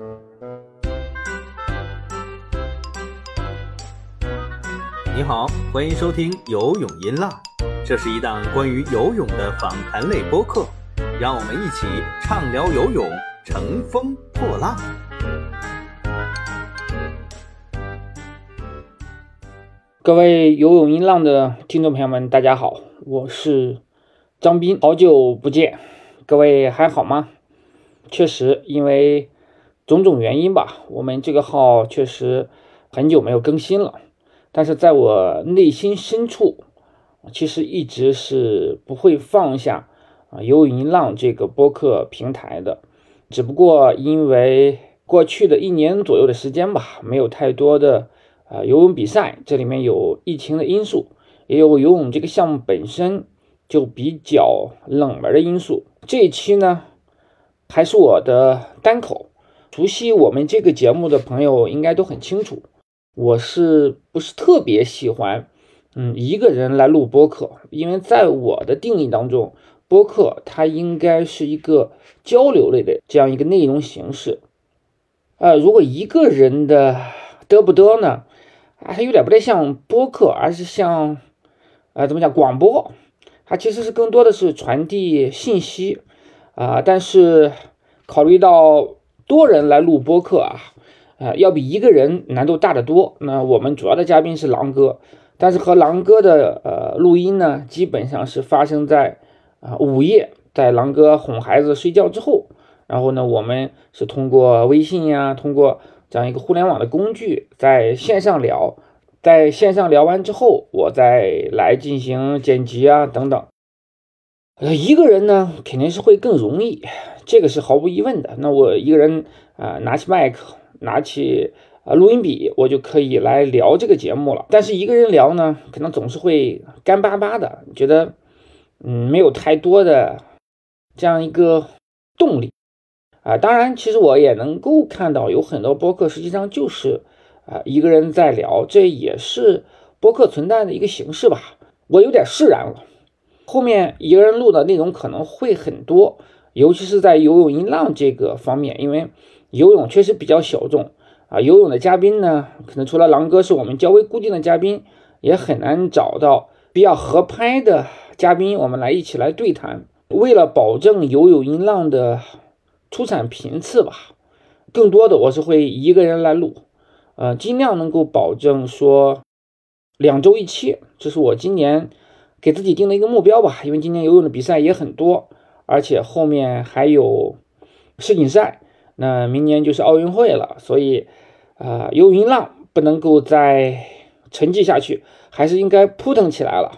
你好，欢迎收听游泳音浪，这是一档关于游泳的访谈类播客，让我们一起畅聊游泳，乘风破浪。各位游泳音浪的听众朋友们，大家好，我是张斌，好久不见，各位还好吗？确实，因为种种原因吧，我们这个号确实很久没有更新了。但是在我内心深处，其实一直是不会放下啊游泳音浪这个播客平台的。只不过因为过去的一年左右的时间吧，没有太多的。啊，游泳比赛这里面有疫情的因素，也有游泳这个项目本身就比较冷门的因素。这一期呢，还是我的单口。熟悉我们这个节目的朋友应该都很清楚，我是不是特别喜欢嗯一个人来录播客？因为在我的定义当中，播客它应该是一个交流类的这样一个内容形式。呃，如果一个人的得不得呢？啊，它有点不太像播客，而是像，呃，怎么讲广播？它其实是更多的是传递信息啊。但是考虑到多人来录播客啊，呃，要比一个人难度大得多。那我们主要的嘉宾是狼哥，但是和狼哥的呃录音呢，基本上是发生在啊午夜，在狼哥哄孩子睡觉之后，然后呢，我们是通过微信呀，通过。这样一个互联网的工具，在线上聊，在线上聊完之后，我再来进行剪辑啊等等。呃，一个人呢肯定是会更容易，这个是毫无疑问的。那我一个人啊，拿起麦克，拿起啊录音笔，我就可以来聊这个节目了。但是一个人聊呢，可能总是会干巴巴的，觉得嗯没有太多的这样一个动力。啊，当然，其实我也能够看到有很多播客，实际上就是啊一个人在聊，这也是播客存在的一个形式吧。我有点释然了。后面一个人录的内容可能会很多，尤其是在游泳音浪这个方面，因为游泳确实比较小众啊。游泳的嘉宾呢，可能除了狼哥是我们较为固定的嘉宾，也很难找到比较合拍的嘉宾，我们来一起来对谈。为了保证游泳音浪的。出产频次吧，更多的我是会一个人来录，呃，尽量能够保证说两周一期，这是我今年给自己定的一个目标吧。因为今年游泳的比赛也很多，而且后面还有世锦赛，那明年就是奥运会了，所以啊，游泳浪不能够再沉寂下去，还是应该扑腾起来了。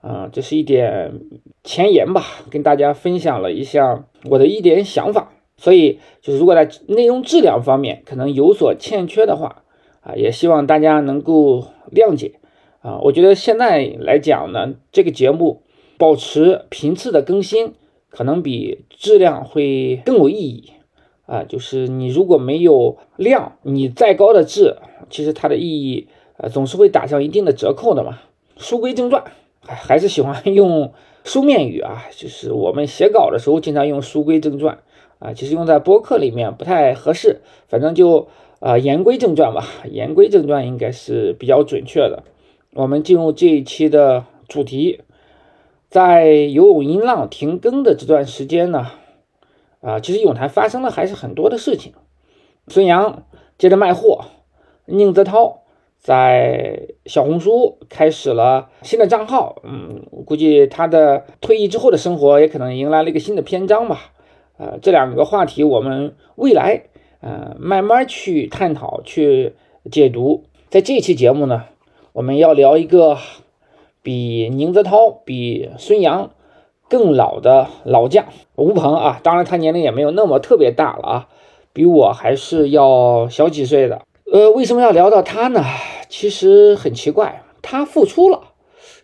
啊，这是一点前言吧，跟大家分享了一下我的一点想法。所以，就是如果在内容质量方面可能有所欠缺的话，啊，也希望大家能够谅解。啊，我觉得现在来讲呢，这个节目保持频次的更新，可能比质量会更有意义。啊，就是你如果没有量，你再高的质，其实它的意义，呃，总是会打上一定的折扣的嘛。书归正传，还还是喜欢 用书面语啊，就是我们写稿的时候经常用书归正传。啊，其实用在播客里面不太合适，反正就啊言归正传吧，言归正传应该是比较准确的。我们进入这一期的主题，在游泳音浪停更的这段时间呢，啊，其实泳坛发生了还是很多的事情。孙杨接着卖货，宁泽涛在小红书开始了新的账号，嗯，估计他的退役之后的生活也可能迎来了一个新的篇章吧。呃，这两个话题我们未来呃慢慢去探讨、去解读。在这期节目呢，我们要聊一个比宁泽涛、比孙杨更老的老将吴鹏啊。当然，他年龄也没有那么特别大了啊，比我还是要小几岁的。呃，为什么要聊到他呢？其实很奇怪，他复出了，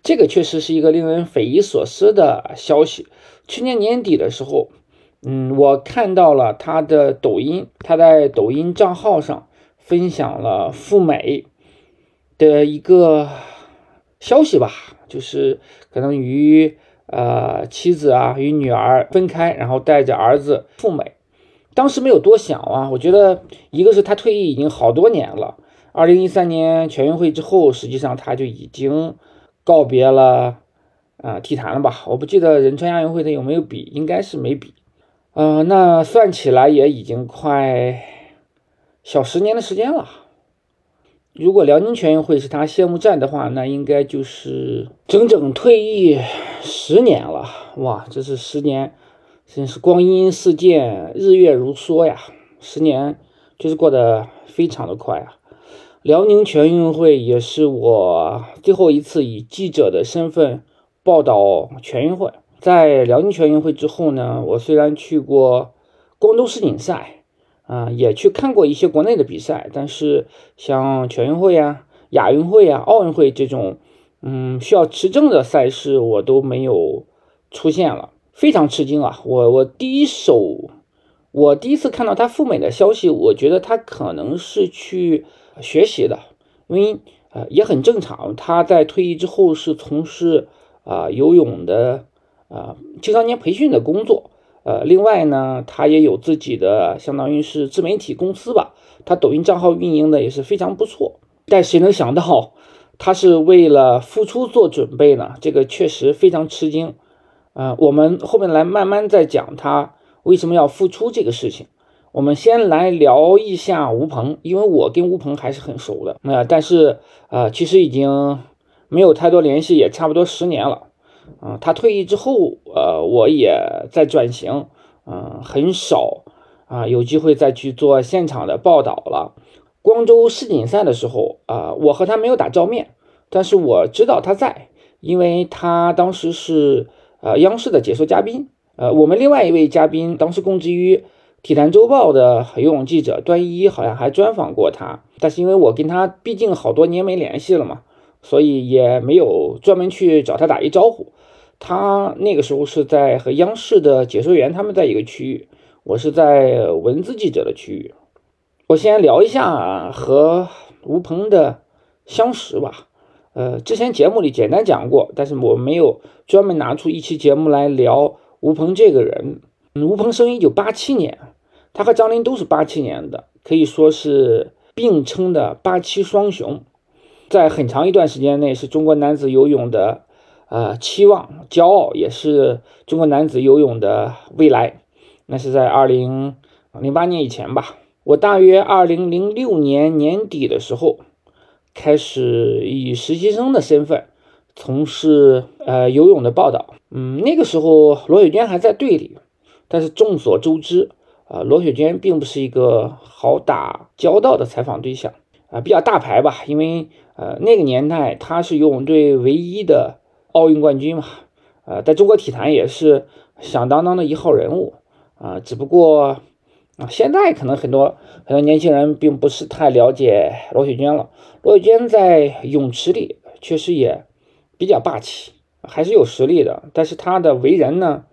这个确实是一个令人匪夷所思的消息。去年年底的时候。嗯，我看到了他的抖音，他在抖音账号上分享了赴美的一个消息吧，就是可能与呃妻子啊与女儿分开，然后带着儿子赴美。当时没有多想啊，我觉得一个是他退役已经好多年了，二零一三年全运会之后，实际上他就已经告别了啊体坛了吧？我不记得仁川亚运会他有没有比，应该是没比。呃，那算起来也已经快小十年的时间了。如果辽宁全运会是他谢幕战的话，那应该就是整整退役十年了。哇，这是十年，真是光阴似箭，日月如梭呀！十年就是过得非常的快啊。辽宁全运会也是我最后一次以记者的身份报道全运会。在辽宁全运会之后呢，我虽然去过光州世锦赛，啊，也去看过一些国内的比赛，但是像全运会啊、亚运会啊、奥运会这种，嗯，需要持证的赛事，我都没有出现了，非常吃惊啊！我我第一手，我第一次看到他赴美的消息，我觉得他可能是去学习的，因为呃也很正常，他在退役之后是从事啊游泳的。啊，青少年培训的工作，呃，另外呢，他也有自己的相当于是自媒体公司吧，他抖音账号运营的也是非常不错。但谁能想到，他是为了复出做准备呢？这个确实非常吃惊。啊，我们后面来慢慢再讲他为什么要复出这个事情。我们先来聊一下吴鹏，因为我跟吴鹏还是很熟的。那但是啊，其实已经没有太多联系，也差不多十年了。啊，他退役之后，呃，我也在转型，嗯，很少啊有机会再去做现场的报道了。光州世锦赛的时候，啊，我和他没有打照面，但是我知道他在，因为他当时是呃央视的解说嘉宾，呃，我们另外一位嘉宾当时供职于体坛周报的游泳记者段一好像还专访过他，但是因为我跟他毕竟好多年没联系了嘛，所以也没有专门去找他打一招呼。他那个时候是在和央视的解说员他们在一个区域，我是在文字记者的区域。我先聊一下和吴鹏的相识吧。呃，之前节目里简单讲过，但是我没有专门拿出一期节目来聊吴鹏这个人。吴鹏生于一九八七年，他和张琳都是八七年的，可以说是并称的八七双雄，在很长一段时间内是中国男子游泳的。呃，期望、骄傲也是中国男子游泳的未来。那是在二零零八年以前吧。我大约二零零六年年底的时候，开始以实习生的身份从事呃游泳的报道。嗯，那个时候罗雪娟还在队里，但是众所周知，啊，罗雪娟并不是一个好打交道的采访对象啊，比较大牌吧。因为呃那个年代她是游泳队唯一的。奥运冠军嘛，呃，在中国体坛也是响当当的一号人物啊。只不过啊，现在可能很多很多年轻人并不是太了解罗雪娟了。罗雪娟在泳池里确实也比较霸气，还是有实力的。但是她的为人呢，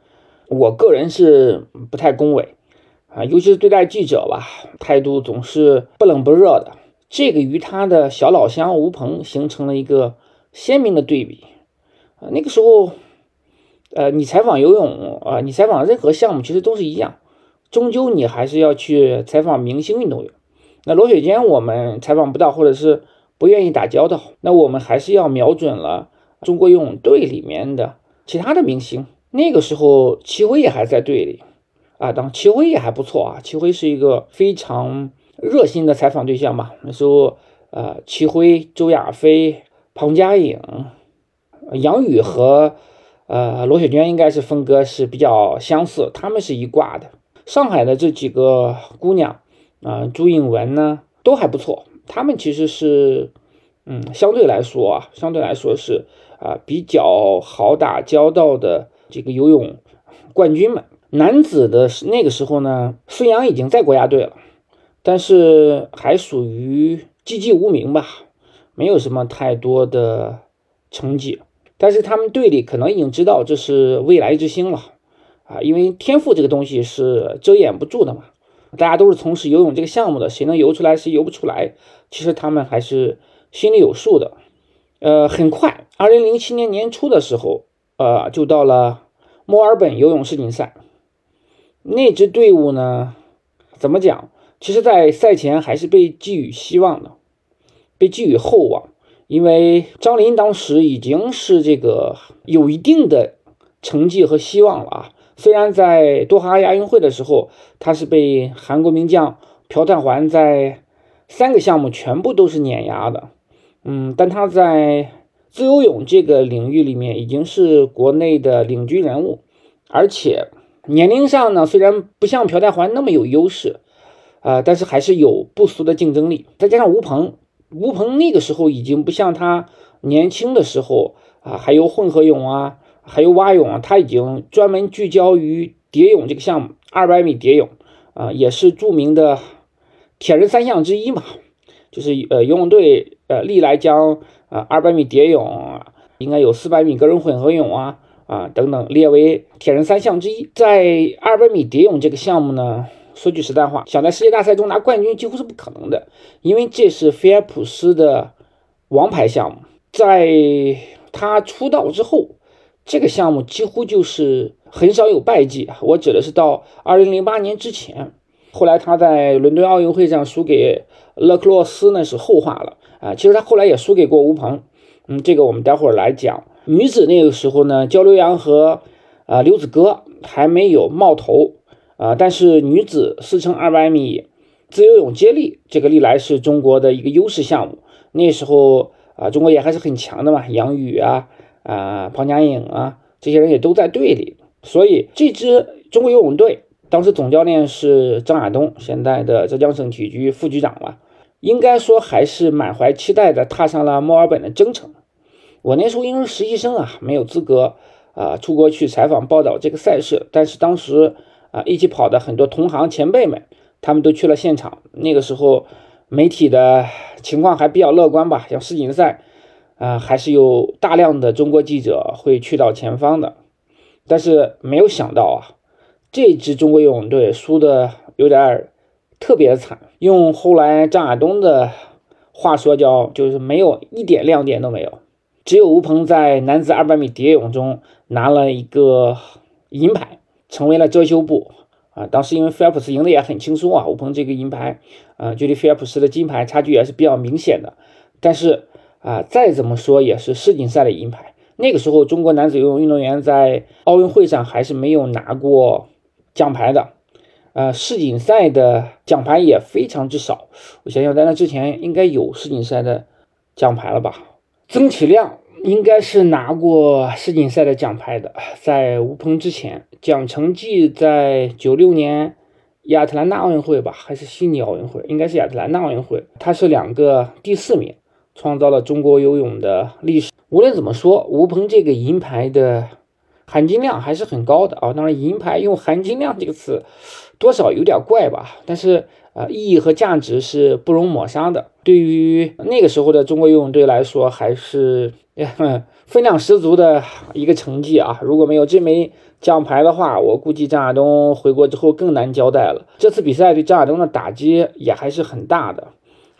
我个人是不太恭维啊，尤其是对待记者吧，态度总是不冷不热的。这个与她的小老乡吴鹏形成了一个鲜明的对比。啊，那个时候，呃，你采访游泳啊，你采访任何项目其实都是一样，终究你还是要去采访明星运动员。那罗雪娟我们采访不到，或者是不愿意打交道，那我们还是要瞄准了中国游泳队里面的其他的明星。那个时候，齐辉也还在队里啊，当齐辉也还不错啊，齐辉是一个非常热心的采访对象吧。那时候，呃，齐辉、周亚飞、庞佳颖。杨宇和呃罗雪娟应该是风格是比较相似，他们是一挂的。上海的这几个姑娘啊，朱颖文呢都还不错，他们其实是嗯相对来说啊，相对来说是啊比较好打交道的这个游泳冠军们。男子的那个时候呢，孙杨已经在国家队了，但是还属于籍籍无名吧，没有什么太多的成绩。但是他们队里可能已经知道这是未来之星了，啊，因为天赋这个东西是遮掩不住的嘛。大家都是从事游泳这个项目的，谁能游出来，谁游不出来，其实他们还是心里有数的。呃，很快，二零零七年年初的时候，呃，就到了墨尔本游泳世锦赛。那支队伍呢，怎么讲？其实，在赛前还是被寄予希望的，被寄予厚望，因为张琳当时已经是这个有一定的成绩和希望了啊。虽然在多哈亚运会的时候，他是被韩国名将朴泰桓在三个项目全部都是碾压的，嗯，但他在自由泳这个领域里面已经是国内的领军人物，而且年龄上呢，虽然不像朴泰桓那么有优势，啊，但是还是有不俗的竞争力。再加上吴鹏，吴鹏那个时候已经不像他年轻的时候啊，还有混合泳啊。还有蛙泳啊，他已经专门聚焦于蝶泳这个项目，二百米蝶泳啊，也是著名的铁人三项之一嘛。就是呃，游泳队呃历来将啊二百米蝶泳，应该有四百米个人混合泳啊啊等等列为铁人三项之一。在二百米蝶泳这个项目呢，说句实在话，想在世界大赛中拿冠军几乎是不可能的，因为这是菲尔普斯的王牌项目，在他出道之后。这个项目几乎就是很少有败绩，我指的是到二零零八年之前，后来他在伦敦奥运会上输给勒克洛斯，那是后话了啊。其实他后来也输给过吴鹏，嗯，这个我们待会儿来讲。女子那个时候呢，焦刘洋和啊刘子歌还没有冒头啊，但是女子四乘二百米自由泳接力，这个历来是中国的一个优势项目。那时候啊，中国也还是很强的嘛，杨宇啊。啊，庞佳颖啊，这些人也都在队里，所以这支中国游泳队当时总教练是张亚东，现在的浙江省体育局副局长了，应该说还是满怀期待的踏上了墨尔本的征程。我那时候因为实习生啊，没有资格啊出国去采访报道这个赛事，但是当时啊一起跑的很多同行前辈们，他们都去了现场。那个时候媒体的情况还比较乐观吧，像世锦赛。啊，还是有大量的中国记者会去到前方的，但是没有想到啊，这支中国游泳队输的有点特别惨。用后来张亚东的话说，叫就是没有一点亮点都没有。只有吴鹏在男子200米蝶泳中拿了一个银牌，成为了遮羞布啊。当时因为菲尔普斯赢的也很轻松啊，吴鹏这个银牌啊，距离菲尔普斯的金牌差距也是比较明显的，但是。啊，再怎么说也是世锦赛的银牌。那个时候，中国男子游泳运动员在奥运会上还是没有拿过奖牌的。呃，世锦赛的奖牌也非常之少。我想想，在那之前应该有世锦赛的奖牌了吧？曾启亮应该是拿过世锦赛的奖牌的，在吴鹏之前。蒋成绩在九六年亚特兰大奥运会吧，还是悉尼奥运会？应该是亚特兰大奥运会，他是两个第四名。创造了中国游泳的历史。无论怎么说，吴鹏这个银牌的含金量还是很高的啊。当然，银牌用含金量这个词，多少有点怪吧。但是，呃，意义和价值是不容抹杀的。对于那个时候的中国游泳队来说，还是 分量十足的一个成绩啊。如果没有这枚奖牌的话，我估计张亚东回国之后更难交代了。这次比赛对张亚东的打击也还是很大的。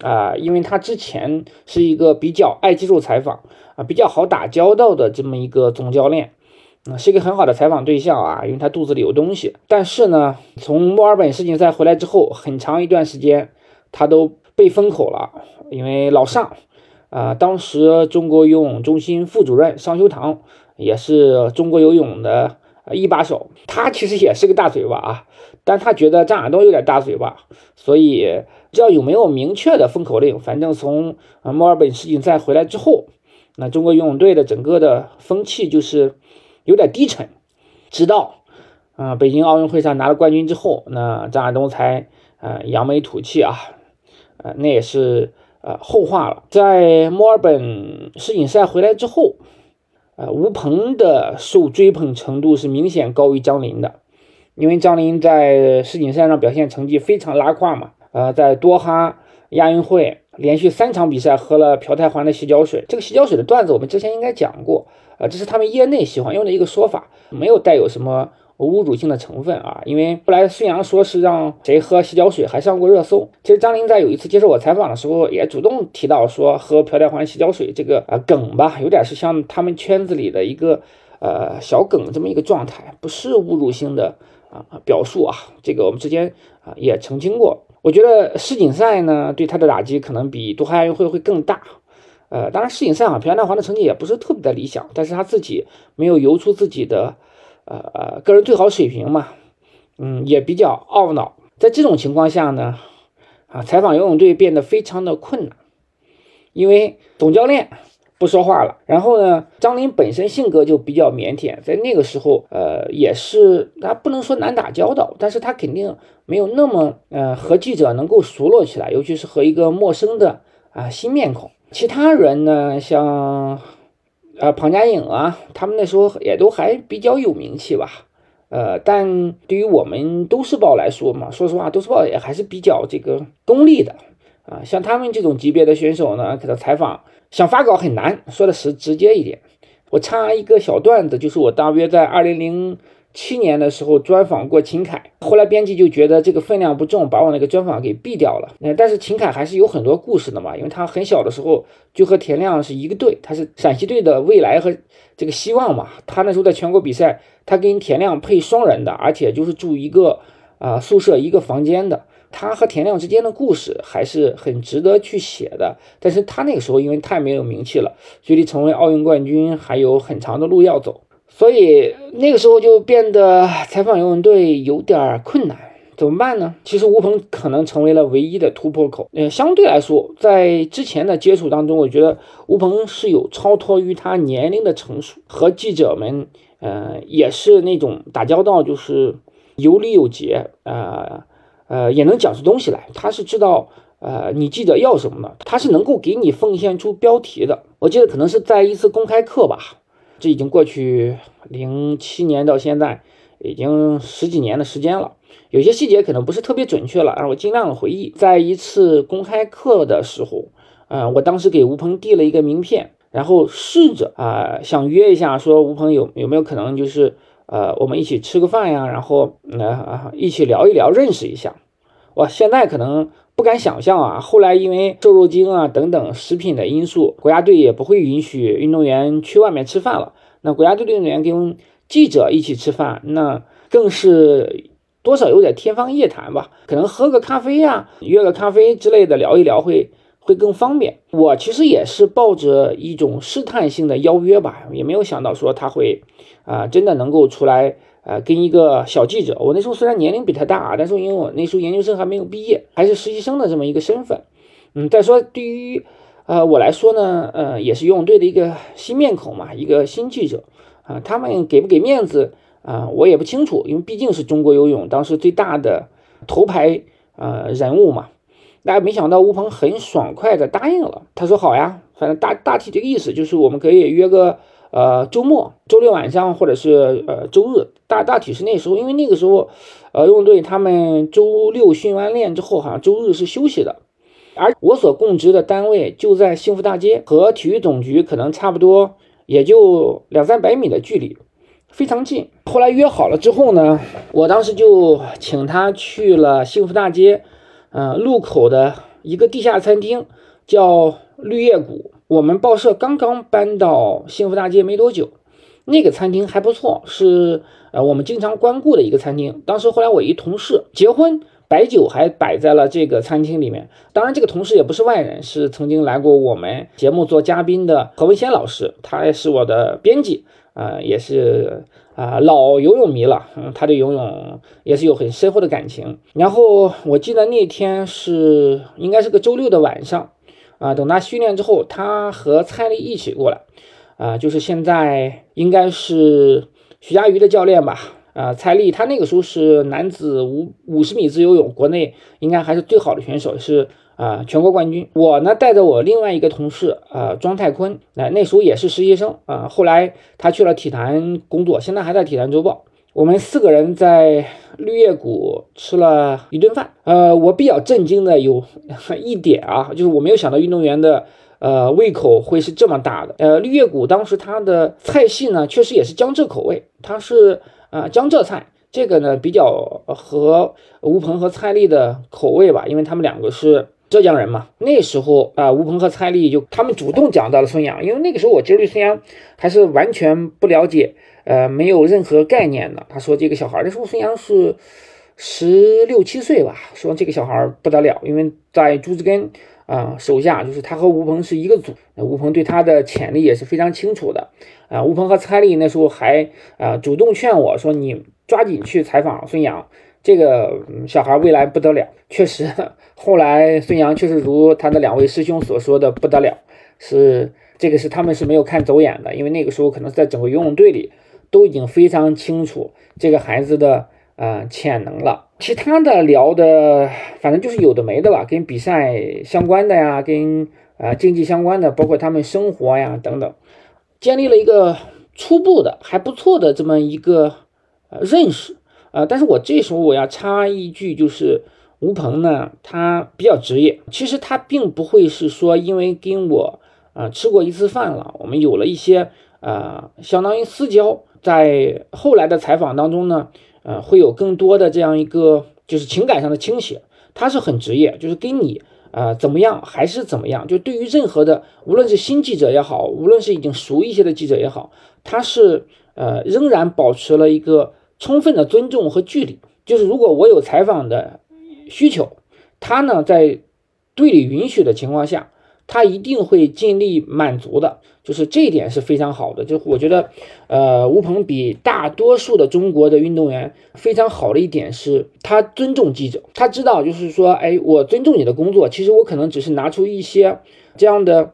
啊，因为他之前是一个比较爱接受采访啊，比较好打交道的这么一个总教练，是一个很好的采访对象啊，因为他肚子里有东西。但是呢，从墨尔本世锦赛回来之后，很长一段时间他都被封口了，因为老上啊，当时中国游泳中心副主任商修堂也是中国游泳的一把手，他其实也是个大嘴巴啊，但他觉得张亚东有点大嘴巴，所以。不知道有没有明确的封口令，反正从墨尔本世锦赛回来之后，那中国游泳队的整个的风气就是有点低沉。直到啊北京奥运会上拿了冠军之后，那张亚东才啊扬眉吐气啊，啊那也是呃后话了。在墨尔本世锦赛回来之后，啊吴鹏的受追捧程度是明显高于张琳的，因为张琳在世锦赛上表现成绩非常拉胯嘛。呃，在多哈亚运会连续三场比赛喝了朴泰桓的洗脚水，这个洗脚水的段子我们之前应该讲过，呃，这是他们业内喜欢用的一个说法，没有带有什么侮辱性的成分啊。因为后来孙杨说是让谁喝洗脚水，还上过热搜。其实张琳在有一次接受我采访的时候，也主动提到说喝朴泰桓洗脚水这个啊梗吧，有点是像他们圈子里的一个呃小梗这么一个状态，不是侮辱性的。啊表述啊，这个我们之间啊也澄清过。我觉得世锦赛呢对他的打击可能比多哈亚运会会更大。呃，当然世锦赛啊，朴泰桓的成绩也不是特别的理想，但是他自己没有游出自己的呃呃个人最好水平嘛，嗯，也比较懊恼。在这种情况下呢，啊，采访游泳队变得非常的困难，因为总教练不说话了，然后呢，张琳本身性格就比较腼腆，在那个时候，呃，也是他不能说难打交道，但是他肯定没有那么呃和记者能够熟络起来，尤其是和一个陌生的啊新面孔。其他人呢，像呃庞佳颖啊，他们那时候也都还比较有名气吧。呃，但对于我们都市报来说嘛，说实话，都市报也还是比较这个功利的啊。像他们这种级别的选手呢，给他采访想发稿很难，说的是直接一点。我插一个小段子，就是我大约在二零零。七年的时候专访过秦凯，后来编辑就觉得这个分量不重，把我那个专访给毙掉了。嗯，但是秦凯还是有很多故事的嘛，因为他很小的时候就和田亮是一个队，他是陕西队的未来和这个希望嘛。他那时候在全国比赛，他跟田亮配双人的，而且就是住一个啊宿舍一个房间的。他和田亮之间的故事还是很值得去写的。但是他那个时候因为太没有名气了，距离成为奥运冠军还有很长的路要走。所以那个时候就变得采访游泳队有点困难，怎么办呢？其实吴鹏可能成为了唯一的突破口。呃，相对来说，在之前的接触当中，我觉得吴鹏是有超脱于他年龄的成熟，和记者们，呃，也是那种打交道就是有礼有节，呃，呃，也能讲出东西来。他是知道，呃，你记者要什么的，他是能够给你奉献出标题的。我记得可能是在一次公开课吧。这已经过去零七年到现在，已经十几年的时间了。有些细节可能不是特别准确了，让我尽量的回忆。在一次公开课的时候，呃，我当时给吴鹏递了一个名片，然后试着啊想约一下，说吴鹏有有没有可能就是呃我们一起吃个饭呀，然后呃一起聊一聊，认识一下。哇现在可能。不敢想象啊！后来因为瘦肉精啊等等食品的因素，国家队也不会允许运动员去外面吃饭了。那国家队运动员跟记者一起吃饭，那更是多少有点天方夜谭吧？可能喝个咖啡呀，约个咖啡之类的聊一聊会会更方便。我其实也是抱着一种试探性的邀约吧，也没有想到说他会啊真的能够出来。呃，跟一个小记者，我那时候虽然年龄比他大，但是因为我那时候研究生还没有毕业，还是实习生的这么一个身份，嗯，再说对于呃我来说呢，呃，也是游泳队的一个新面孔嘛，一个新记者啊，他们给不给面子啊，我也不清楚，因为毕竟是中国游泳当时最大的头牌呃人物嘛。大家没想到吴鹏很爽快的答应了，他说好呀，反正大大体这个意思就是我们可以约个。呃，周末、周六晚上或者是呃周日，大大体是那时候，因为那个时候，呃，游泳队他们周六训完练之后，好像周日是休息的。而我所供职的单位就在幸福大街，和体育总局可能差不多，也就两三百米的距离，非常近。后来约好了之后呢，我当时就请他去了幸福大街，呃，路口的一个地下餐厅，叫绿叶谷。我们报社刚刚搬到幸福大街没多久，那个餐厅还不错，是呃我们经常光顾的一个餐厅。当时后来我一同事结婚，白酒还摆在了这个餐厅里面。当然，这个同事也不是外人，是曾经来过我们节目做嘉宾的何文仙老师，他也是我的编辑，啊，也是啊老游泳迷了，嗯，他对游泳也是有很深厚的感情。然后我记得那天是应该是个周六的晚上。啊，等他训练之后，他和蔡丽一起过来，啊，就是现在应该是徐嘉余的教练吧，啊，蔡丽他那个时候是男子五五十米自由泳国内应该还是最好的选手，是啊全国冠军。我呢带着我另外一个同事啊庄太坤，那那时候也是实习生啊，后来他去了体坛工作，现在还在体坛周报。我们四个人在绿叶谷吃了一顿饭。呃，我比较震惊的有一点啊，就是我没有想到运动员的呃胃口会是这么大的。呃，绿叶谷当时它的菜系呢，确实也是江浙口味，它是呃江浙菜，这个呢比较合吴鹏和蔡丽的口味吧，因为他们两个是浙江人嘛。那时候啊，吴鹏和蔡丽就他们主动讲到了孙杨，因为那个时候我其实对孙杨还是完全不了解，呃，没有任何概念的。他说这个小孩那时候孙杨是十六七岁吧，说这个小孩不得了，因为在朱志根啊手下，就是他和吴鹏是一个组，吴鹏对他的潜力也是非常清楚的。啊，吴鹏和蔡丽那时候还啊主动劝我说你。抓紧去采访孙杨，这个小孩未来不得了。确实，后来孙杨确实如他的两位师兄所说的不得了，是这个是他们是没有看走眼的，因为那个时候可能在整个游泳队里都已经非常清楚这个孩子的呃潜能了。其他的聊的，反正就是有的没的吧，跟比赛相关的呀，跟啊竞技相关的，包括他们生活呀等等，建立了一个初步的还不错的这么一个。认识啊，但是我这时候我要插一句，就是吴鹏呢，他比较职业，其实他并不会是说因为跟我啊吃过一次饭了，我们有了一些啊相当于私交，在后来的采访当中呢，呃，会有更多的这样一个就是情感上的倾斜，他是很职业，就是跟你啊怎么样还是怎么样，就对于任何的无论是新记者也好，无论是已经熟一些的记者也好，他是呃仍然保持了一个。充分的尊重和距离，就是如果我有采访的需求，他呢在队里允许的情况下，他一定会尽力满足的，就是这一点是非常好的。就我觉得，呃，吴鹏比大多数的中国的运动员非常好的一点是，他尊重记者，他知道就是说，哎，我尊重你的工作，其实我可能只是拿出一些这样的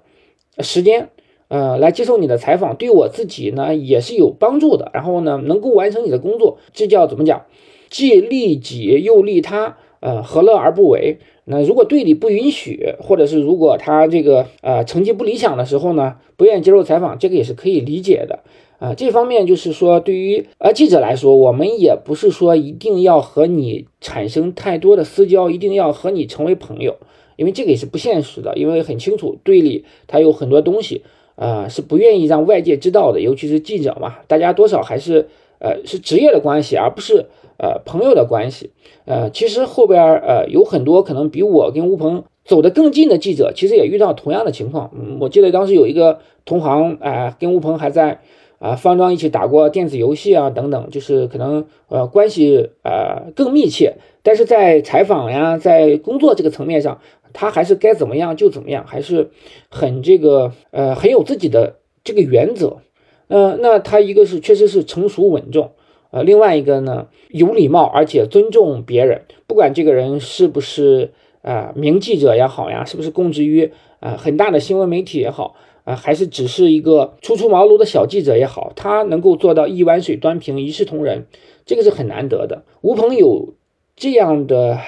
时间。呃，来接受你的采访，对我自己呢也是有帮助的。然后呢，能够完成你的工作，这叫怎么讲？既利己又利他，呃，何乐而不为？那如果队里不允许，或者是如果他这个呃成绩不理想的时候呢，不愿意接受采访，这个也是可以理解的。啊，这方面就是说，对于呃记者来说，我们也不是说一定要和你产生太多的私交，一定要和你成为朋友，因为这个也是不现实的。因为很清楚，队里他有很多东西。啊，是不愿意让外界知道的，尤其是记者嘛，大家多少还是呃是职业的关系，而不是呃朋友的关系。呃，其实后边呃有很多可能比我跟吴鹏走得更近的记者，其实也遇到同样的情况。嗯，我记得当时有一个同行啊，跟吴鹏还在啊方庄一起打过电子游戏啊等等，就是可能呃关系呃更密切，但是在采访呀，在工作这个层面上。他还是该怎么样就怎么样，还是很这个呃很有自己的这个原则，呃，那他一个是确实是成熟稳重，呃，另外一个呢有礼貌，而且尊重别人，不管这个人是不是啊名记者也好呀，是不是供职于啊很大的新闻媒体也好啊，还是只是一个初出茅庐的小记者也好，他能够做到一碗水端平，一视同仁，这个是很难得的。吴鹏有这样的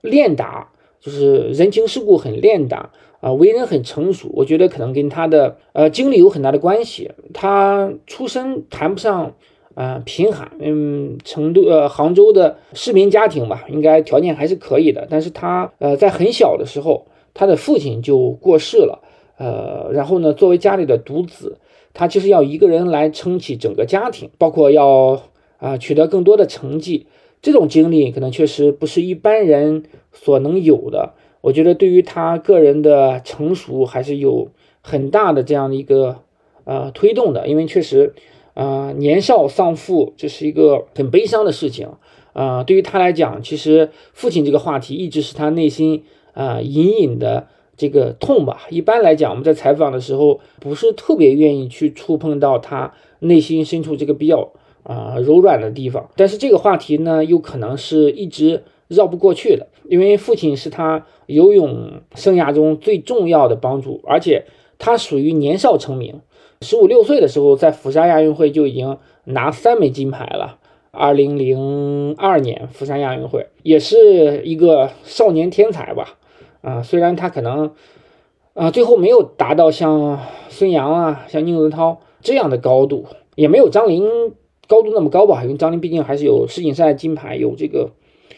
练达。就是人情世故很练达啊，为人很成熟，我觉得可能跟他的呃经历有很大的关系。他出身谈不上啊贫寒，嗯，成都呃杭州的市民家庭吧，应该条件还是可以的。但是他呃在很小的时候，他的父亲就过世了，呃，然后呢，作为家里的独子，他其实要一个人来撑起整个家庭，包括要啊取得更多的成绩。这种经历可能确实不是一般人所能有的。我觉得对于他个人的成熟还是有很大的这样的一个呃推动的，因为确实，啊年少丧父这是一个很悲伤的事情啊。对于他来讲，其实父亲这个话题一直是他内心啊隐隐的这个痛吧。一般来讲，我们在采访的时候不是特别愿意去触碰到他内心深处这个比较。啊，柔软的地方，但是这个话题呢，又可能是一直绕不过去的，因为父亲是他游泳生涯中最重要的帮助，而且他属于年少成名，十五六岁的时候在釜山亚运会就已经拿三枚金牌了。二零零二年釜山亚运会也是一个少年天才吧？啊，虽然他可能啊最后没有达到像孙杨啊、像宁泽涛这样的高度，也没有张琳。高度那么高吧，因为张琳毕竟还是有世锦赛金牌，有这个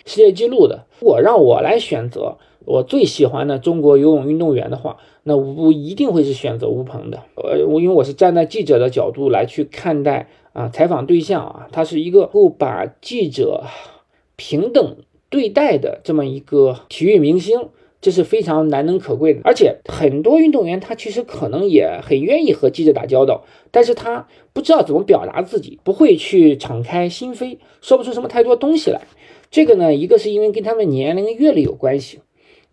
世界纪录的。如果让我来选择我最喜欢的中国游泳运动员的话，那我一定会是选择吴鹏的。呃，我因为我是站在记者的角度来去看待啊，采访对象啊，他是一个够把记者平等对待的这么一个体育明星。这是非常难能可贵的。而且很多运动员他其实可能也很愿意和记者打交道，但是他不知道怎么表达自己，不会去敞开心扉，说不出什么太多东西来。这个呢，一个是因为跟他们年龄阅历有关系，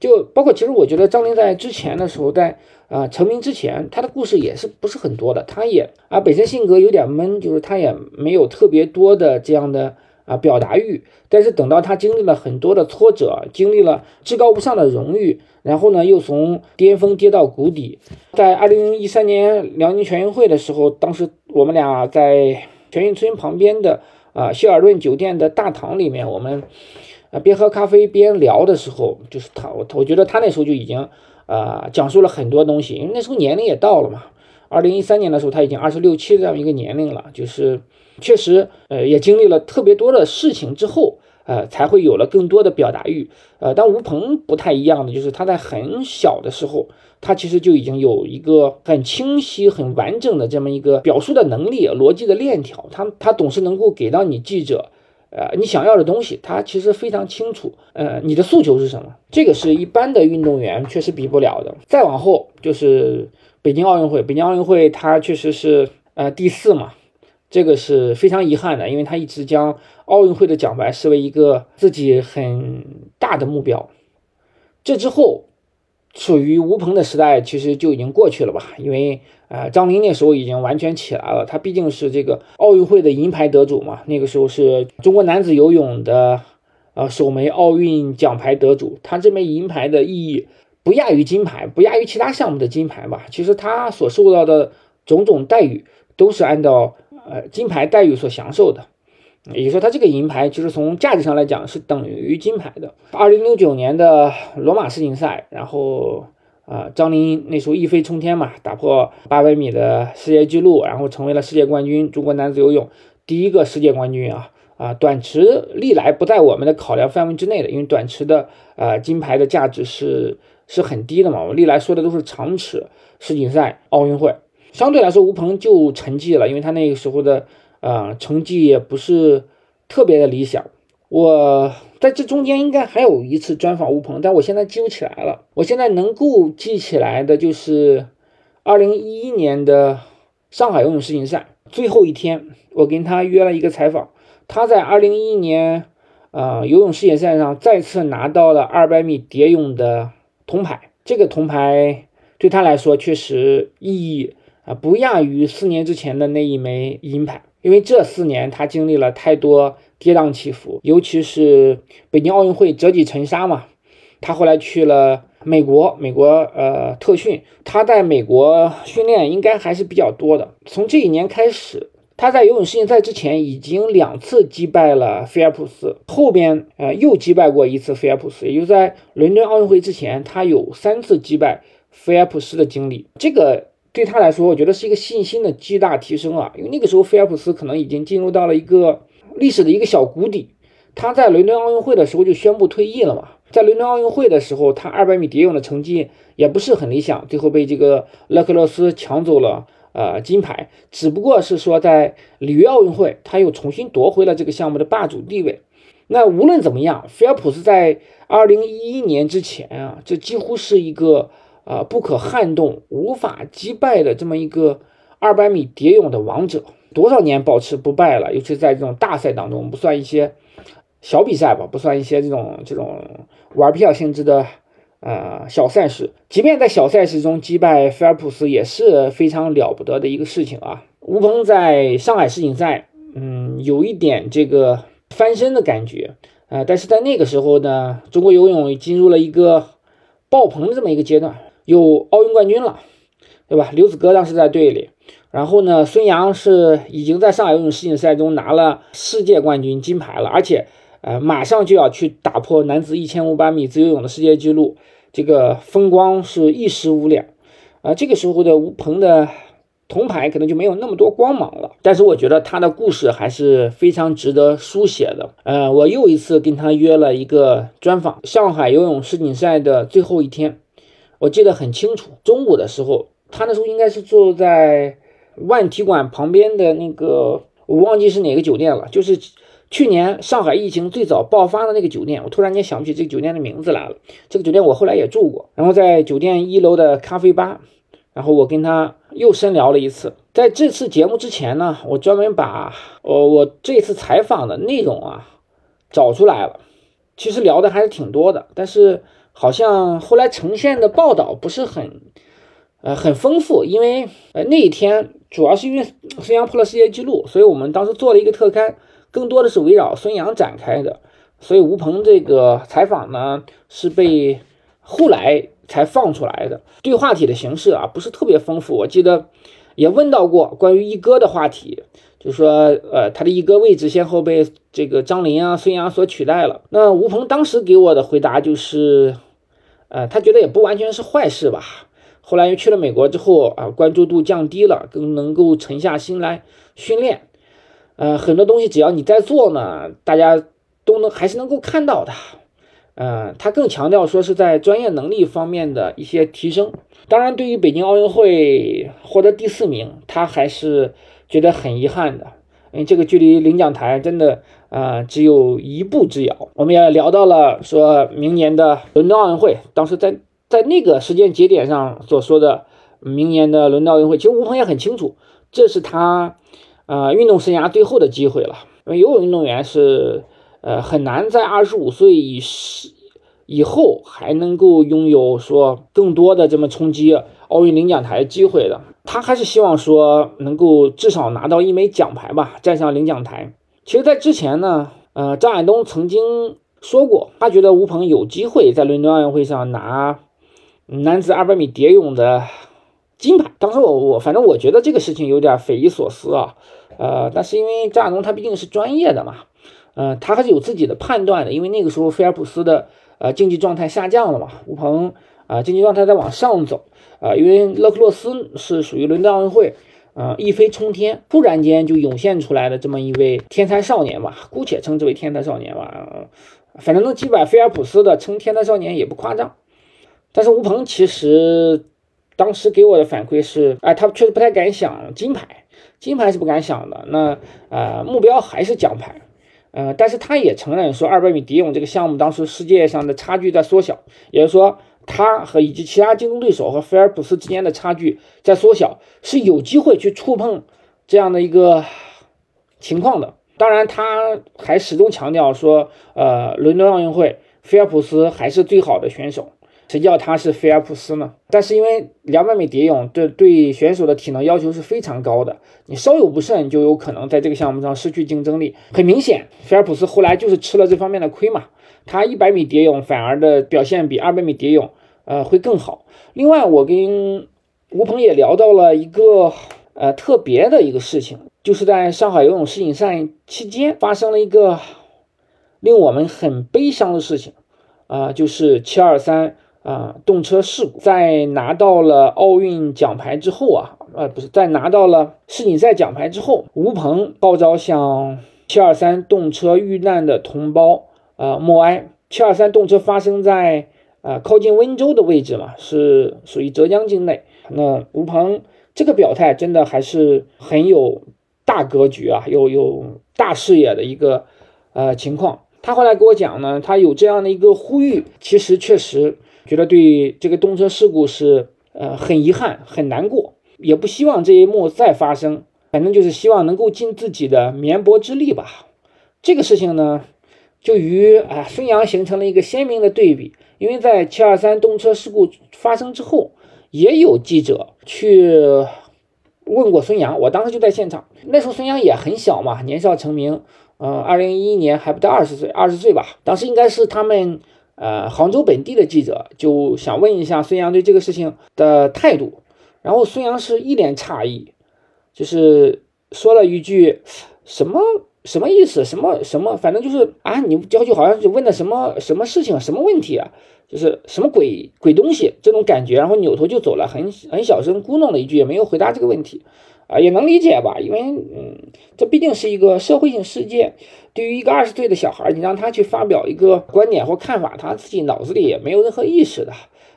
就包括其实我觉得张琳在之前的时候，在啊成名之前，他的故事也是不是很多的，他也啊本身性格有点闷，就是他也没有特别多的这样的。啊，表达欲，但是等到他经历了很多的挫折，经历了至高无上的荣誉，然后呢，又从巅峰跌到谷底。在二零一三年辽宁全运会的时候，当时我们俩在全运村旁边的啊希尔顿酒店的大堂里面，我们啊边喝咖啡边聊的时候，就是他，我我觉得他那时候就已经啊讲述了很多东西，因为那时候年龄也到了嘛。二零一三年的时候，他已经二十六七这样一个年龄了，就是。确实，呃，也经历了特别多的事情之后，呃，才会有了更多的表达欲。呃，但吴鹏不太一样的，就是他在很小的时候，他其实就已经有一个很清晰、很完整的这么一个表述的能力、逻辑的链条。他他总是能够给到你记者，呃，你想要的东西，他其实非常清楚。呃，你的诉求是什么？这个是一般的运动员确实比不了的。再往后就是北京奥运会，北京奥运会他确实是呃第四嘛。这个是非常遗憾的，因为他一直将奥运会的奖牌视为一个自己很大的目标。这之后，处于吴鹏的时代其实就已经过去了吧？因为呃，张琳那时候已经完全起来了，他毕竟是这个奥运会的银牌得主嘛。那个时候是中国男子游泳的呃首枚奥运奖牌得主，他这枚银牌的意义不亚于金牌，不亚于其他项目的金牌吧？其实他所受到的种种待遇都是按照。呃，金牌待遇所享受的，也就是说，他这个银牌其实从价值上来讲是等于金牌的。二零零九年的罗马世锦赛，然后啊，张琳那时候一飞冲天嘛，打破八百米的世界纪录，然后成为了世界冠军，中国男子游泳第一个世界冠军啊啊！短池历来不在我们的考量范围之内的，因为短池的呃金牌的价值是是很低的嘛，我们历来说的都是长池世锦赛、奥运会。相对来说，吴鹏就沉寂了，因为他那个时候的呃成绩也不是特别的理想。我在这中间应该还有一次专访吴鹏，但我现在记不起来了。我现在能够记起来的就是二零一一年的上海游泳世锦赛最后一天，我跟他约了一个采访。他在二零一一年呃游泳世锦赛上再次拿到了二百米蝶泳的铜牌，这个铜牌对他来说确实意义。啊，不亚于四年之前的那一枚银牌，因为这四年他经历了太多跌宕起伏，尤其是北京奥运会折戟沉沙嘛。他后来去了美国，美国呃特训，他在美国训练应该还是比较多的。从这一年开始，他在游泳世锦赛之前已经两次击败了菲尔普斯，后边呃又击败过一次菲尔普斯，也就在伦敦奥运会之前，他有三次击败菲尔普斯的经历。这个。对他来说，我觉得是一个信心的极大提升啊！因为那个时候，菲尔普斯可能已经进入到了一个历史的一个小谷底。他在伦敦奥运会的时候就宣布退役了嘛。在伦敦奥运会的时候，他200米蝶泳的成绩也不是很理想，最后被这个勒克勒斯抢走了呃金牌。只不过是说，在里约奥运会，他又重新夺回了这个项目的霸主地位。那无论怎么样，菲尔普斯在2011年之前啊，这几乎是一个。啊，不可撼动、无法击败的这么一个二百米蝶泳的王者，多少年保持不败了？尤其在这种大赛当中，不算一些小比赛吧，不算一些这种这种玩票性质的呃小赛事。即便在小赛事中击败菲尔普斯，也是非常了不得的一个事情啊。吴鹏在上海世锦赛，嗯，有一点这个翻身的感觉，呃，但是在那个时候呢，中国游泳进入了一个爆棚的这么一个阶段。有奥运冠军了，对吧？刘子歌当时在队里，然后呢，孙杨是已经在上海游泳世锦赛中拿了世界冠军金牌了，而且呃，马上就要去打破男子一千五百米自由泳的世界纪录，这个风光是一时无两。啊，这个时候的吴鹏的铜牌可能就没有那么多光芒了，但是我觉得他的故事还是非常值得书写的。呃，我又一次跟他约了一个专访，上海游泳世锦赛的最后一天。我记得很清楚，中午的时候，他那时候应该是坐在万体馆旁边的那个，我忘记是哪个酒店了，就是去年上海疫情最早爆发的那个酒店，我突然间想不起这个酒店的名字来了。这个酒店我后来也住过，然后在酒店一楼的咖啡吧，然后我跟他又深聊了一次。在这次节目之前呢，我专门把呃我这次采访的内容啊找出来了。其实聊的还是挺多的，但是好像后来呈现的报道不是很呃很丰富，因为呃那一天主要是因为孙杨破了世界纪录，所以我们当时做了一个特刊，更多的是围绕孙杨展开的。所以吴鹏这个采访呢是被后来才放出来的，对话体的形式啊不是特别丰富。我记得。也问到过关于一哥的话题，就说，呃，他的一哥位置先后被这个张琳啊、孙杨所取代了。那吴鹏当时给我的回答就是，呃，他觉得也不完全是坏事吧。后来又去了美国之后啊，关注度降低了，更能够沉下心来训练。呃，很多东西只要你在做呢，大家都能还是能够看到的。呃，他更强调说是在专业能力方面的一些提升。当然，对于北京奥运会获得第四名，他还是觉得很遗憾的，因为这个距离领奖台真的啊只有一步之遥。我们也聊到了说明年的伦敦奥运会，当时在在那个时间节点上所说的明年的伦敦奥运会，其实吴鹏也很清楚，这是他呃运动生涯最后的机会了。因为游泳运动员是呃很难在二十五岁以。以后还能够拥有说更多的这么冲击奥运领奖台机会的，他还是希望说能够至少拿到一枚奖牌吧，站上领奖台。其实，在之前呢，呃，张亚东曾经说过，他觉得吴鹏有机会在伦敦奥运会上拿男子二百米蝶泳的金牌。当时我我反正我觉得这个事情有点匪夷所思啊，呃，但是因为张亚东他毕竟是专业的嘛，呃，他还是有自己的判断的，因为那个时候菲尔普斯的。呃，竞技状态下降了嘛？吴鹏啊，竞技状态在往上走啊，因为勒克洛斯是属于伦敦奥运会啊一飞冲天，突然间就涌现出来的这么一位天才少年吧，姑且称之为天才少年吧，反正能击败菲尔普斯的称天才少年也不夸张。但是吴鹏其实当时给我的反馈是，哎，他确实不太敢想金牌，金牌是不敢想的，那啊目标还是奖牌。呃，但是他也承认说，二百米蝶泳这个项目当时世界上的差距在缩小，也就是说，他和以及其他竞争对手和菲尔普斯之间的差距在缩小，是有机会去触碰这样的一个情况的。当然，他还始终强调说，呃，伦敦奥运会菲尔普斯还是最好的选手。谁叫他是菲尔普斯呢？但是因为两百米蝶泳对对选手的体能要求是非常高的，你稍有不慎就有可能在这个项目上失去竞争力。很明显，菲尔普斯后来就是吃了这方面的亏嘛。他一百米蝶泳反而的表现比二百米蝶泳呃会更好。另外，我跟吴鹏也聊到了一个呃特别的一个事情，就是在上海游泳世锦赛期间发生了一个令我们很悲伤的事情啊，就是七二三。啊，动车事故在拿到了奥运奖牌之后啊，呃，不是在拿到了世锦赛奖牌之后，吴鹏号召向七二三动车遇难的同胞啊默哀。七二三动车发生在啊靠近温州的位置嘛，是属于浙江境内。那吴鹏这个表态真的还是很有大格局啊，有有大视野的一个呃情况。他后来给我讲呢，他有这样的一个呼吁，其实确实。觉得对这个动车事故是呃很遗憾很难过，也不希望这一幕再发生，反正就是希望能够尽自己的绵薄之力吧。这个事情呢，就与啊孙杨形成了一个鲜明的对比，因为在七二三动车事故发生之后，也有记者去问过孙杨，我当时就在现场，那时候孙杨也很小嘛，年少成名，呃，二零一一年还不到二十岁，二十岁吧，当时应该是他们。呃，杭州本地的记者就想问一下孙杨对这个事情的态度，然后孙杨是一脸诧异，就是说了一句什么什么意思，什么什么，反正就是啊，你就就好像就问的什么什么事情，什么问题啊，就是什么鬼鬼东西？这种感觉，然后扭头就走了，很很小声咕哝了一句，也没有回答这个问题。啊，也能理解吧，因为嗯，这毕竟是一个社会性事件。对于一个二十岁的小孩，你让他去发表一个观点或看法，他自己脑子里也没有任何意识的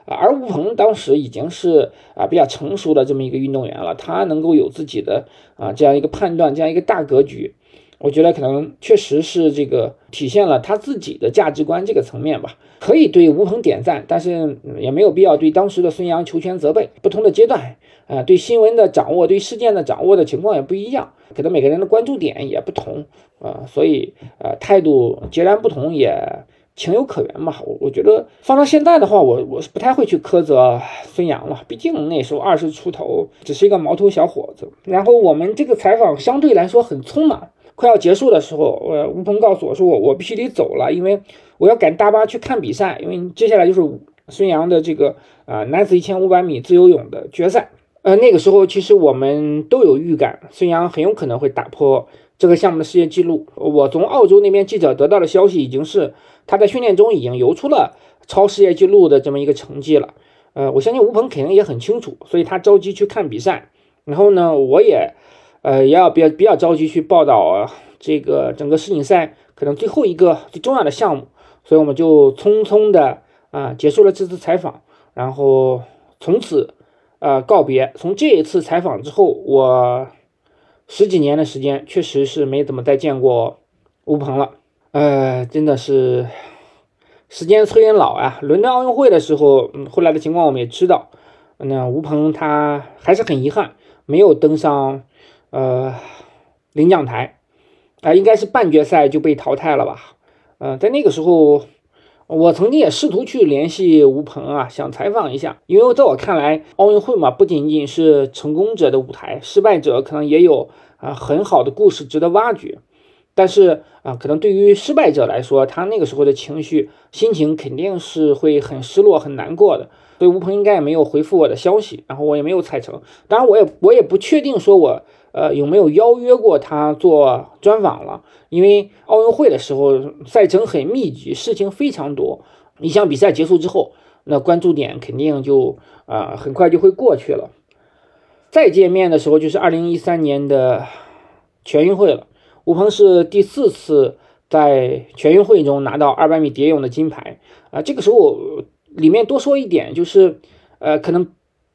啊。而吴鹏当时已经是啊比较成熟的这么一个运动员了，他能够有自己的啊这样一个判断，这样一个大格局。我觉得可能确实是这个体现了他自己的价值观这个层面吧，可以对吴鹏点赞，但是也没有必要对当时的孙杨求全责备。不同的阶段，啊，对新闻的掌握、对事件的掌握的情况也不一样，可能每个人的关注点也不同，啊，所以呃态度截然不同也情有可原嘛。我我觉得放到现在的话，我我是不太会去苛责孙杨了，毕竟那时候二十出头，只是一个毛头小伙子。然后我们这个采访相对来说很匆忙。快要结束的时候，呃，吴鹏告诉我说，我我必须得走了，因为我要赶大巴去看比赛，因为接下来就是孙杨的这个啊男子一千五百米自由泳的决赛。呃，那个时候其实我们都有预感，孙杨很有可能会打破这个项目的世界纪录。我从澳洲那边记者得到的消息，已经是他在训练中已经游出了超世界纪录的这么一个成绩了。呃，我相信吴鹏肯定也很清楚，所以他着急去看比赛。然后呢，我也。呃，也要比较比较着急去报道啊这个整个世锦赛可能最后一个最重要的项目，所以我们就匆匆的啊结束了这次采访，然后从此呃告别。从这一次采访之后，我十几年的时间确实是没怎么再见过吴鹏了。呃，真的是时间催人老啊！伦敦奥运会的时候，嗯，后来的情况我们也知道，那吴鹏他还是很遗憾没有登上。呃，领奖台啊，应该是半决赛就被淘汰了吧？呃，在那个时候，我曾经也试图去联系吴鹏啊，想采访一下，因为在我看来，奥运会嘛，不仅仅是成功者的舞台，失败者可能也有啊很好的故事值得挖掘。但是啊，可能对于失败者来说，他那个时候的情绪、心情肯定是会很失落、很难过的。所以吴鹏应该也没有回复我的消息，然后我也没有采成。当然，我也我也不确定说我。呃，有没有邀约过他做专访了？因为奥运会的时候赛程很密集，事情非常多。一项比赛结束之后，那关注点肯定就啊很快就会过去了。再见面的时候就是二零一三年的全运会了。吴鹏是第四次在全运会中拿到二百米蝶泳的金牌啊。这个时候里面多说一点，就是呃可能。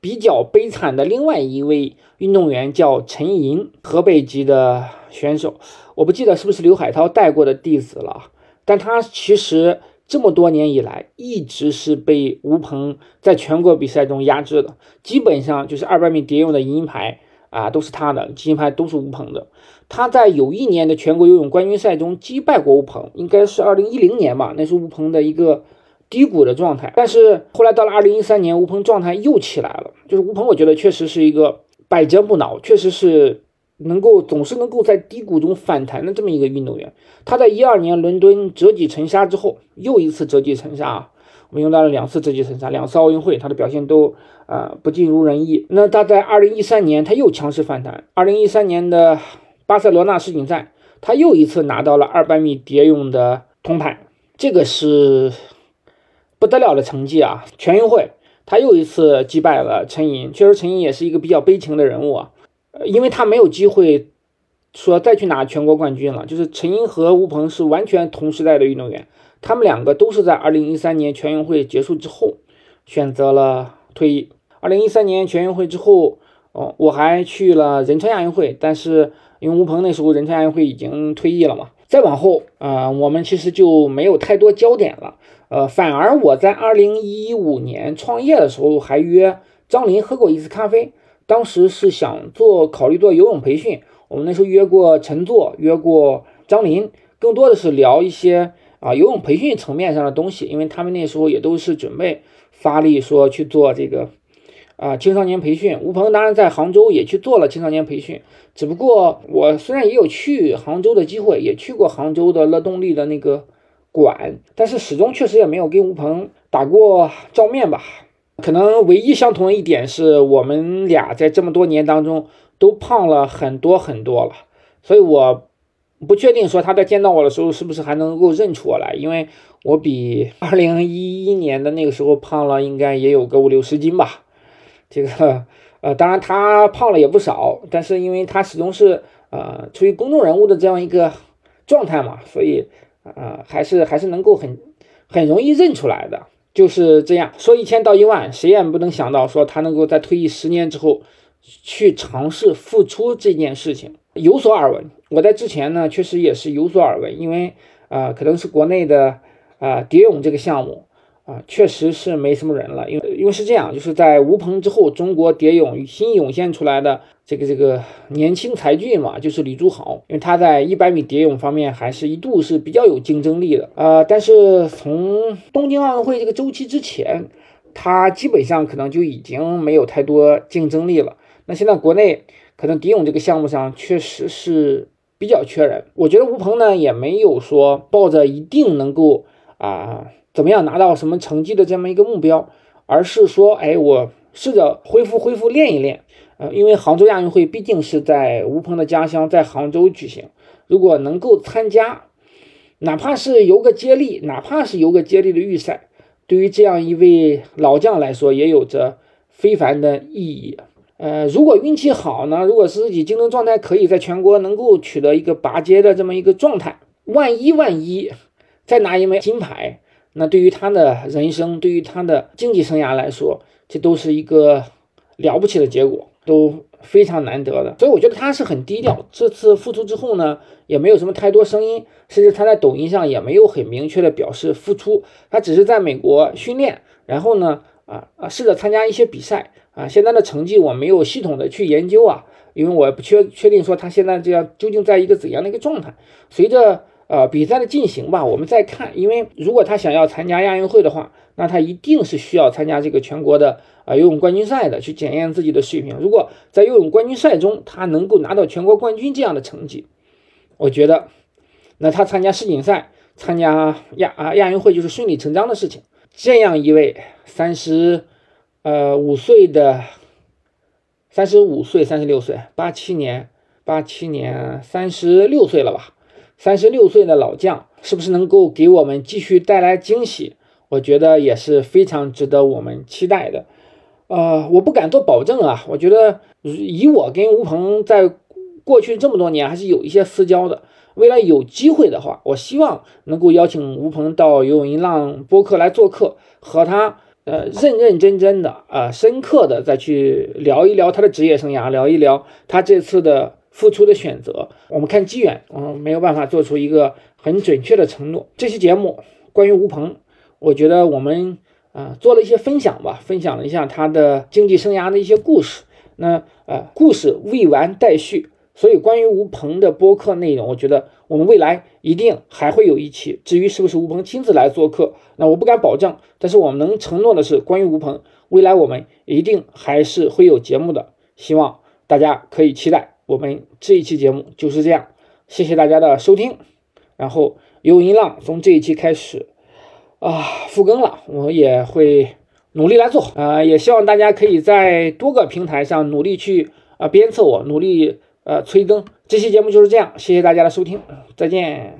比较悲惨的另外一位运动员叫陈莹，河北籍的选手，我不记得是不是刘海涛带过的弟子了，但他其实这么多年以来一直是被吴鹏在全国比赛中压制的，基本上就是二百米蝶泳的银牌啊都是他的，金牌都是吴鹏的。他在有一年的全国游泳冠军赛中击败过吴鹏，应该是二零一零年吧，那是吴鹏的一个。低谷的状态，但是后来到了二零一三年，吴鹏状态又起来了。就是吴鹏，我觉得确实是一个百折不挠，确实是能够总是能够在低谷中反弹的这么一个运动员。他在一二年伦敦折戟沉沙之后，又一次折戟沉沙啊，我们用到了两次折戟沉沙，两次奥运会他的表现都啊不尽如人意。那他在二零一三年他又强势反弹，二零一三年的巴塞罗那世锦赛，他又一次拿到了二百米蝶泳的铜牌，这个是。不得了的成绩啊！全运会他又一次击败了陈寅，确实陈寅也是一个比较悲情的人物啊，因为他没有机会说再去拿全国冠军了。就是陈寅和吴鹏是完全同时代的运动员，他们两个都是在二零一三年全运会结束之后选择了退役。二零一三年全运会之后，哦，我还去了仁川亚运会，但是因为吴鹏那时候仁川亚运会已经退役了嘛。再往后啊，我们其实就没有太多焦点了。呃，反而我在二零一五年创业的时候，还约张林喝过一次咖啡。当时是想做考虑做游泳培训，我们那时候约过陈作，约过张林，更多的是聊一些啊游泳培训层面上的东西，因为他们那时候也都是准备发力说去做这个啊青少年培训。吴鹏当然在杭州也去做了青少年培训，只不过我虽然也有去杭州的机会，也去过杭州的乐动力的那个。管，但是始终确实也没有跟吴鹏打过照面吧。可能唯一相同的一点是我们俩在这么多年当中都胖了很多很多了，所以我不确定说他在见到我的时候是不是还能够认出我来，因为我比二零一一年的那个时候胖了应该也有个五六十斤吧。这个呃，当然他胖了也不少，但是因为他始终是呃处于公众人物的这样一个状态嘛，所以。啊，还是还是能够很很容易认出来的，就是这样说一千道一万，谁也不能想到说他能够在退役十年之后去尝试复出这件事情。有所耳闻，我在之前呢确实也是有所耳闻，因为啊，可能是国内的啊蝶泳这个项目。啊，确实是没什么人了，因为因为是这样，就是在吴鹏之后，中国蝶泳新涌现出来的这个这个年轻才俊嘛，就是李朱豪，因为他在一百米蝶泳方面还是一度是比较有竞争力的啊，但是从东京奥运会这个周期之前，他基本上可能就已经没有太多竞争力了。那现在国内可能蝶泳这个项目上确实是比较缺人，我觉得吴鹏呢也没有说抱着一定能够啊。怎么样拿到什么成绩的这么一个目标，而是说，哎，我试着恢复恢复练一练，呃，因为杭州亚运会毕竟是在吴鹏的家乡，在杭州举行，如果能够参加，哪怕是游个接力，哪怕是游个接力的预赛，对于这样一位老将来说，也有着非凡的意义。呃，如果运气好呢，如果是自己竞争状态可以在全国能够取得一个拔尖的这么一个状态，万一万一再拿一枚金牌。那对于他的人生，对于他的竞技生涯来说，这都是一个了不起的结果，都非常难得的。所以我觉得他是很低调。这次复出之后呢，也没有什么太多声音，甚至他在抖音上也没有很明确的表示复出。他只是在美国训练，然后呢，啊啊，试着参加一些比赛啊。现在的成绩我没有系统的去研究啊，因为我不确确定说他现在这样究竟在一个怎样的一个状态。随着呃，比赛的进行吧，我们再看。因为如果他想要参加亚运会的话，那他一定是需要参加这个全国的啊游泳冠军赛的，去检验自己的水平。如果在游泳冠军赛中他能够拿到全国冠军这样的成绩，我觉得，那他参加世锦赛、参加亚啊亚运会就是顺理成章的事情。这样一位三十呃五岁的，三十五岁、三十六岁，八七年，八七年三十六岁了吧？三十六岁的老将，是不是能够给我们继续带来惊喜？我觉得也是非常值得我们期待的。呃，我不敢做保证啊。我觉得以我跟吴鹏在过去这么多年还是有一些私交的。未来有机会的话，我希望能够邀请吴鹏到游泳音浪播客来做客，和他呃认认真真的啊深刻的再去聊一聊他的职业生涯，聊一聊他这次的。付出的选择，我们看机缘，嗯，没有办法做出一个很准确的承诺。这期节目关于吴鹏，我觉得我们啊做了一些分享吧，分享了一下他的经济生涯的一些故事。那呃，故事未完待续，所以关于吴鹏的播客内容，我觉得我们未来一定还会有一期。至于是不是吴鹏亲自来做客，那我不敢保证，但是我们能承诺的是，关于吴鹏，未来我们一定还是会有节目的，希望大家可以期待。我们这一期节目就是这样，谢谢大家的收听。然后有音浪从这一期开始啊复更了，我也会努力来做啊，也希望大家可以在多个平台上努力去啊鞭策我，努力呃催更。这期节目就是这样，谢谢大家的收听，再见。